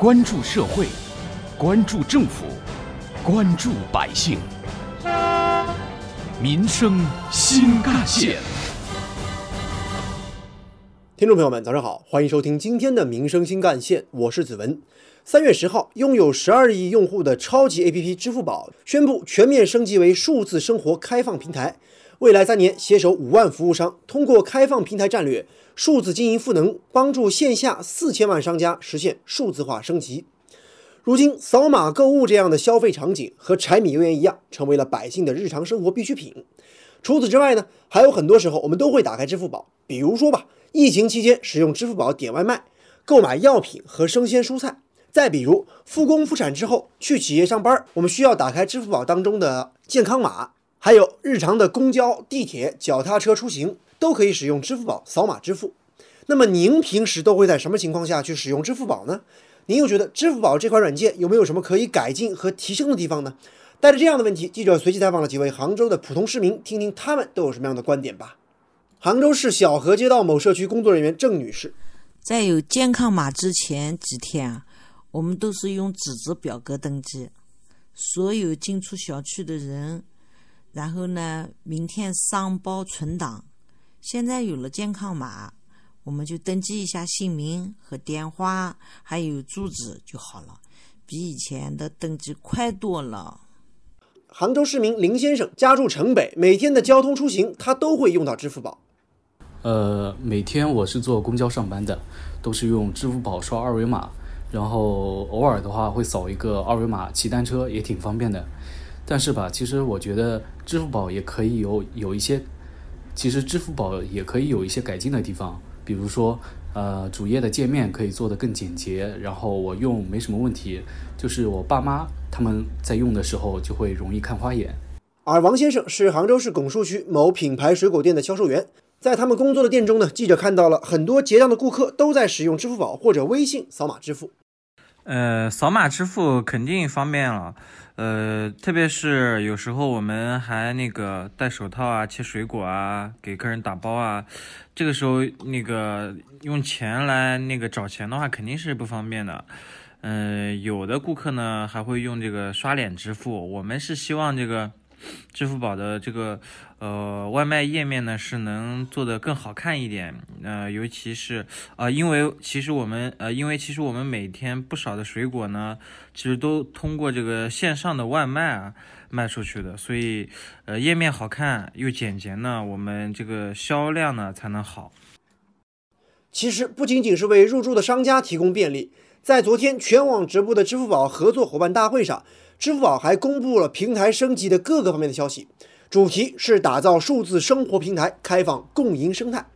关注社会，关注政府，关注百姓，民生新干线。听众朋友们，早上好，欢迎收听今天的《民生新干线》，我是子文。三月十号，拥有十二亿用户的超级 APP 支付宝宣布全面升级为数字生活开放平台。未来三年，携手五万服务商，通过开放平台战略、数字经营赋能，帮助线下四千万商家实现数字化升级。如今，扫码购物这样的消费场景和柴米油盐一样，成为了百姓的日常生活必需品。除此之外呢，还有很多时候我们都会打开支付宝，比如说吧，疫情期间使用支付宝点外卖、购买药品和生鲜蔬菜；再比如复工复产之后去企业上班，我们需要打开支付宝当中的健康码。还有日常的公交、地铁、脚踏车出行都可以使用支付宝扫码支付。那么您平时都会在什么情况下去使用支付宝呢？您又觉得支付宝这款软件有没有什么可以改进和提升的地方呢？带着这样的问题，记者随机采访了几位杭州的普通市民，听听他们都有什么样的观点吧。杭州市小河街道某社区工作人员郑女士，在有健康码之前几天啊，我们都是用纸质表格登记，所有进出小区的人。然后呢，明天上报存档。现在有了健康码，我们就登记一下姓名和电话，还有住址就好了，比以前的登记快多了。杭州市民林先生家住城北，每天的交通出行他都会用到支付宝。呃，每天我是坐公交上班的，都是用支付宝刷二维码，然后偶尔的话会扫一个二维码骑单车，也挺方便的。但是吧，其实我觉得支付宝也可以有有一些，其实支付宝也可以有一些改进的地方，比如说，呃，主页的界面可以做得更简洁，然后我用没什么问题，就是我爸妈他们在用的时候就会容易看花眼。而王先生是杭州市拱墅区某品牌水果店的销售员，在他们工作的店中呢，记者看到了很多结账的顾客都在使用支付宝或者微信扫码支付。呃，扫码支付肯定方便了。呃，特别是有时候我们还那个戴手套啊，切水果啊，给客人打包啊，这个时候那个用钱来那个找钱的话，肯定是不方便的。嗯，有的顾客呢还会用这个刷脸支付，我们是希望这个。支付宝的这个呃外卖页面呢是能做的更好看一点，呃尤其是啊因为其实我们呃因为其实我们每天不少的水果呢其实都通过这个线上的外卖啊卖出去的，所以呃页面好看又简洁呢，我们这个销量呢才能好。其实不仅仅是为入驻的商家提供便利，在昨天全网直播的支付宝合作伙伴大会上。支付宝还公布了平台升级的各个方面的消息，主题是打造数字生活平台，开放共赢生态。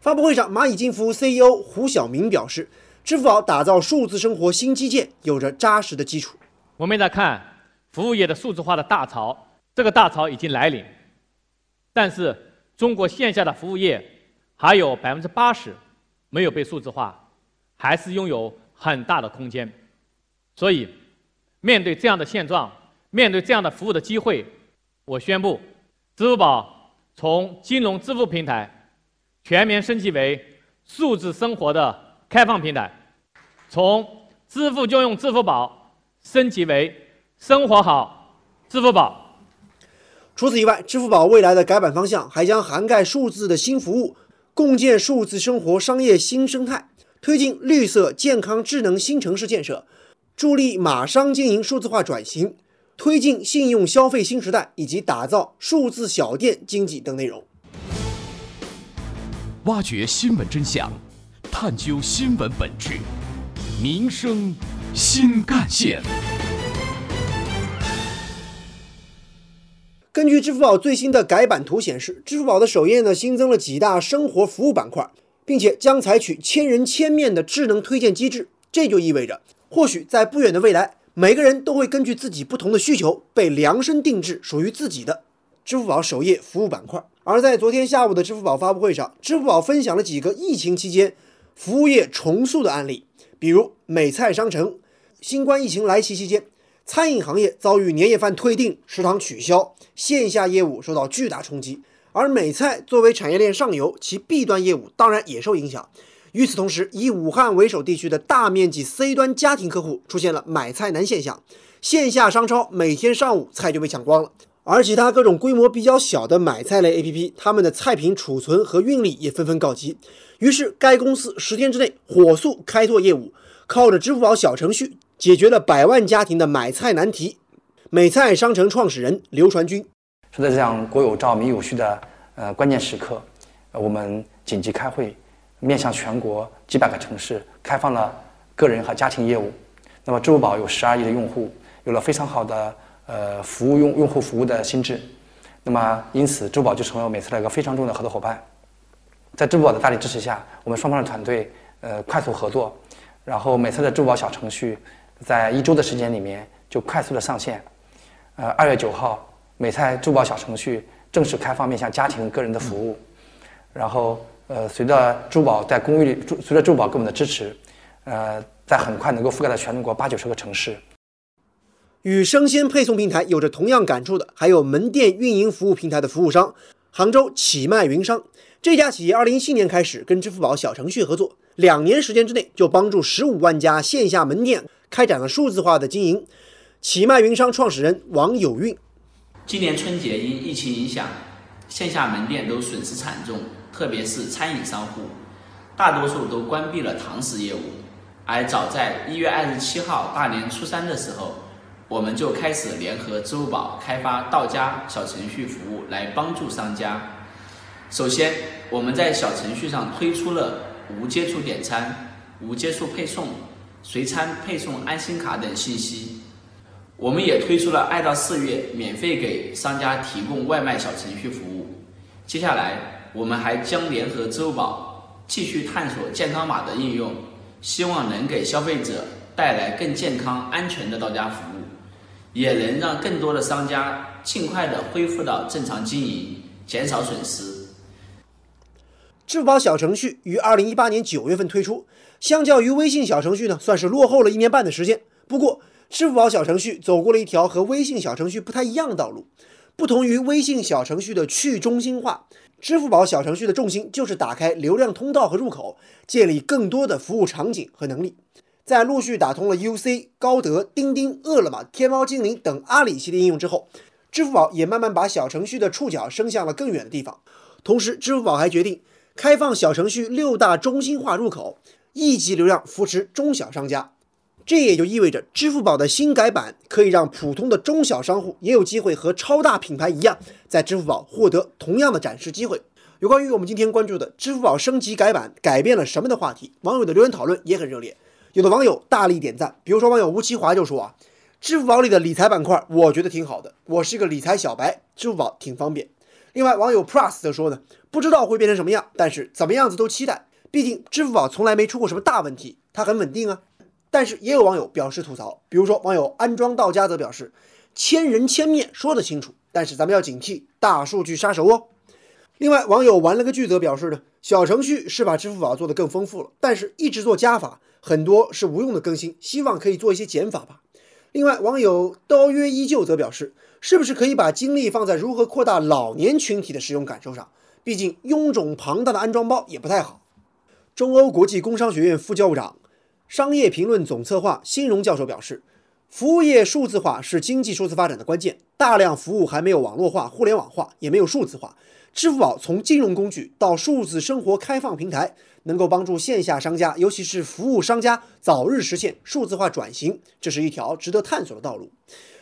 发布会上，蚂蚁金服 CEO 胡晓明表示，支付宝打造数字生活新基建有着扎实的基础。我们在看服务业的数字化的大潮，这个大潮已经来临，但是中国线下的服务业还有百分之八十没有被数字化，还是拥有很大的空间，所以。面对这样的现状，面对这样的服务的机会，我宣布，支付宝从金融支付平台全面升级为数字生活的开放平台，从支付就用支付宝升级为生活好支付宝。除此以外，支付宝未来的改版方向还将涵盖数字的新服务，共建数字生活商业新生态，推进绿色健康智能新城市建设。助力马商经营数字化转型，推进信用消费新时代，以及打造数字小店经济等内容。挖掘新闻真相，探究新闻本质，民生新干线。根据支付宝最新的改版图显示，支付宝的首页呢新增了几大生活服务板块，并且将采取千人千面的智能推荐机制。这就意味着。或许在不远的未来，每个人都会根据自己不同的需求，被量身定制属于自己的支付宝首页服务板块。而在昨天下午的支付宝发布会上，支付宝分享了几个疫情期间服务业重塑的案例，比如美菜商城，新冠疫情来袭期间，餐饮行业遭遇年夜饭退订、食堂取消，线下业务受到巨大冲击。而美菜作为产业链上游，其 B 端业务当然也受影响。与此同时，以武汉为首地区的大面积 C 端家庭客户出现了买菜难现象，线下商超每天上午菜就被抢光了。而其他各种规模比较小的买菜类 APP，他们的菜品储存和运力也纷纷告急。于是，该公司十天之内火速开拓业务，靠着支付宝小程序解决了百万家庭的买菜难题。美菜商城创始人刘传军说：“在这样国有照、民有序的呃关键时刻，我们紧急开会，面向全国几百个城市开放了个人和家庭业务。那么，支付宝有十二亿的用户，有了非常好的。”呃，服务用用户服务的心智，那么因此，支付宝就成为美菜的一个非常重要的合作伙伴。在支付宝的大力支持下，我们双方的团队呃快速合作，然后美菜的支付宝小程序在一周的时间里面就快速的上线。呃，二月九号，美菜支付宝小程序正式开放面向家庭个人的服务。然后呃，随着珠宝在公域里，随着珠宝给我们的支持，呃，在很快能够覆盖到全中国八九十个城市。与生鲜配送平台有着同样感触的，还有门店运营服务平台的服务商——杭州启迈云商。这家企业二零一七年开始跟支付宝小程序合作，两年时间之内就帮助十五万家线下门店开展了数字化的经营。启迈云商创始人王有运：今年春节因疫情影响，线下门店都损失惨重，特别是餐饮商户，大多数都关闭了堂食业务。而早在一月二十七号大年初三的时候，我们就开始联合支付宝开发到家小程序服务，来帮助商家。首先，我们在小程序上推出了无接触点餐、无接触配送、随餐配送安心卡等信息。我们也推出了二到四月免费给商家提供外卖小程序服务。接下来，我们还将联合支付宝继续探索健康码的应用，希望能给消费者带来更健康、安全的到家服务。也能让更多的商家尽快的恢复到正常经营，减少损失。支付宝小程序于二零一八年九月份推出，相较于微信小程序呢，算是落后了一年半的时间。不过，支付宝小程序走过了一条和微信小程序不太一样的道路。不同于微信小程序的去中心化，支付宝小程序的重心就是打开流量通道和入口，建立更多的服务场景和能力。在陆续打通了 UC、高德、钉钉、饿了么、天猫精灵等阿里系列应用之后，支付宝也慢慢把小程序的触角伸向了更远的地方。同时，支付宝还决定开放小程序六大中心化入口，一级流量扶持中小商家。这也就意味着，支付宝的新改版可以让普通的中小商户也有机会和超大品牌一样，在支付宝获得同样的展示机会。有关于我们今天关注的支付宝升级改版改变了什么的话题，网友的留言讨论也很热烈。有的网友大力点赞，比如说网友吴奇华就说啊，支付宝里的理财板块我觉得挺好的，我是一个理财小白，支付宝挺方便。另外网友 Plus 则说呢，不知道会变成什么样，但是怎么样子都期待，毕竟支付宝从来没出过什么大问题，它很稳定啊。但是也有网友表示吐槽，比如说网友安装到家则表示，千人千面说得清楚，但是咱们要警惕大数据杀手哦。另外网友玩了个句则表示呢，小程序是把支付宝做得更丰富了，但是一直做加法。很多是无用的更新，希望可以做一些减法吧。另外，网友刀约依旧则表示，是不是可以把精力放在如何扩大老年群体的使用感受上？毕竟臃肿庞大的安装包也不太好。中欧国际工商学院副教务长、商业评论总策划辛荣教授表示，服务业数字化是经济数字发展的关键，大量服务还没有网络化、互联网化，也没有数字化。支付宝从金融工具到数字生活开放平台，能够帮助线下商家，尤其是服务商家早日实现数字化转型，这是一条值得探索的道路。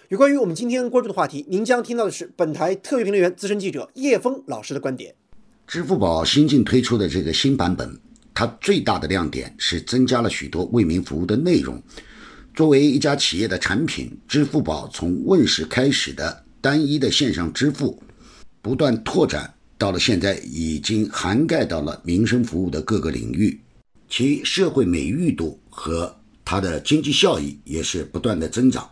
有关于我们今天关注的话题，您将听到的是本台特约评论员、资深记者叶峰老师的观点。支付宝新近推出的这个新版本，它最大的亮点是增加了许多为民服务的内容。作为一家企业的产品，支付宝从问世开始的单一的线上支付，不断拓展。到了现在，已经涵盖到了民生服务的各个领域，其社会美誉度和它的经济效益也是不断的增长。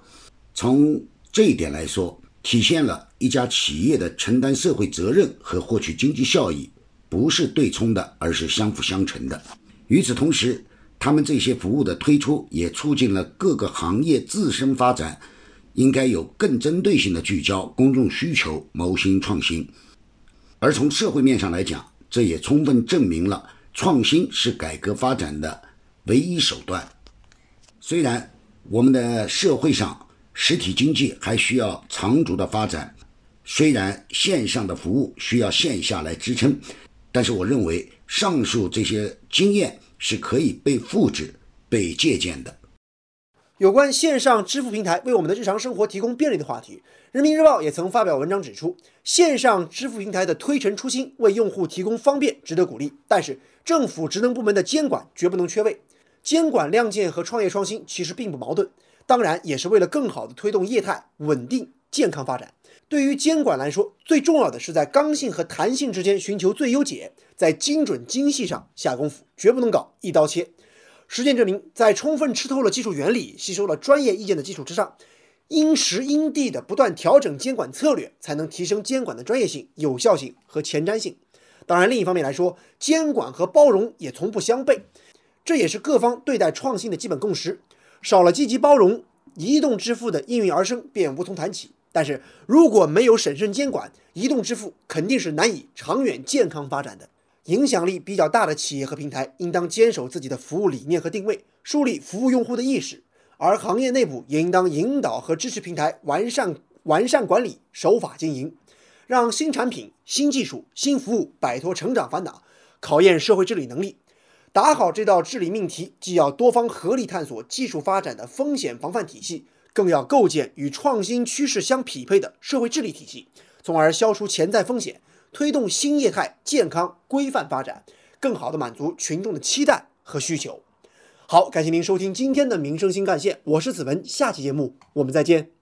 从这一点来说，体现了一家企业的承担社会责任和获取经济效益不是对冲的，而是相辅相成的。与此同时，他们这些服务的推出也促进了各个行业自身发展，应该有更针对性的聚焦公众需求，谋新创新。而从社会面上来讲，这也充分证明了创新是改革发展的唯一手段。虽然我们的社会上实体经济还需要长足的发展，虽然线上的服务需要线下来支撑，但是我认为上述这些经验是可以被复制、被借鉴的。有关线上支付平台为我们的日常生活提供便利的话题，《人民日报》也曾发表文章指出，线上支付平台的推陈出新，为用户提供方便，值得鼓励。但是，政府职能部门的监管绝不能缺位。监管亮剑和创业创新其实并不矛盾，当然也是为了更好的推动业态稳定健康发展。对于监管来说，最重要的是在刚性和弹性之间寻求最优解，在精准精细上下功夫，绝不能搞一刀切。实践证明，在充分吃透了技术原理、吸收了专业意见的基础之上，因时因地的不断调整监管策略，才能提升监管的专业性、有效性和前瞻性。当然，另一方面来说，监管和包容也从不相悖，这也是各方对待创新的基本共识。少了积极包容，移动支付的应运而生便无从谈起。但是，如果没有审慎监管，移动支付肯定是难以长远健康发展的。影响力比较大的企业和平台，应当坚守自己的服务理念和定位，树立服务用户的意识；而行业内部也应当引导和支持平台完善完善管理、守法经营，让新产品、新技术、新服务摆脱成长烦恼，考验社会治理能力。打好这道治理命题，既要多方合力探索技术发展的风险防范体系，更要构建与创新趋势相匹配的社会治理体系，从而消除潜在风险。推动新业态健康规范发展，更好地满足群众的期待和需求。好，感谢您收听今天的民生新干线，我是子文，下期节目我们再见。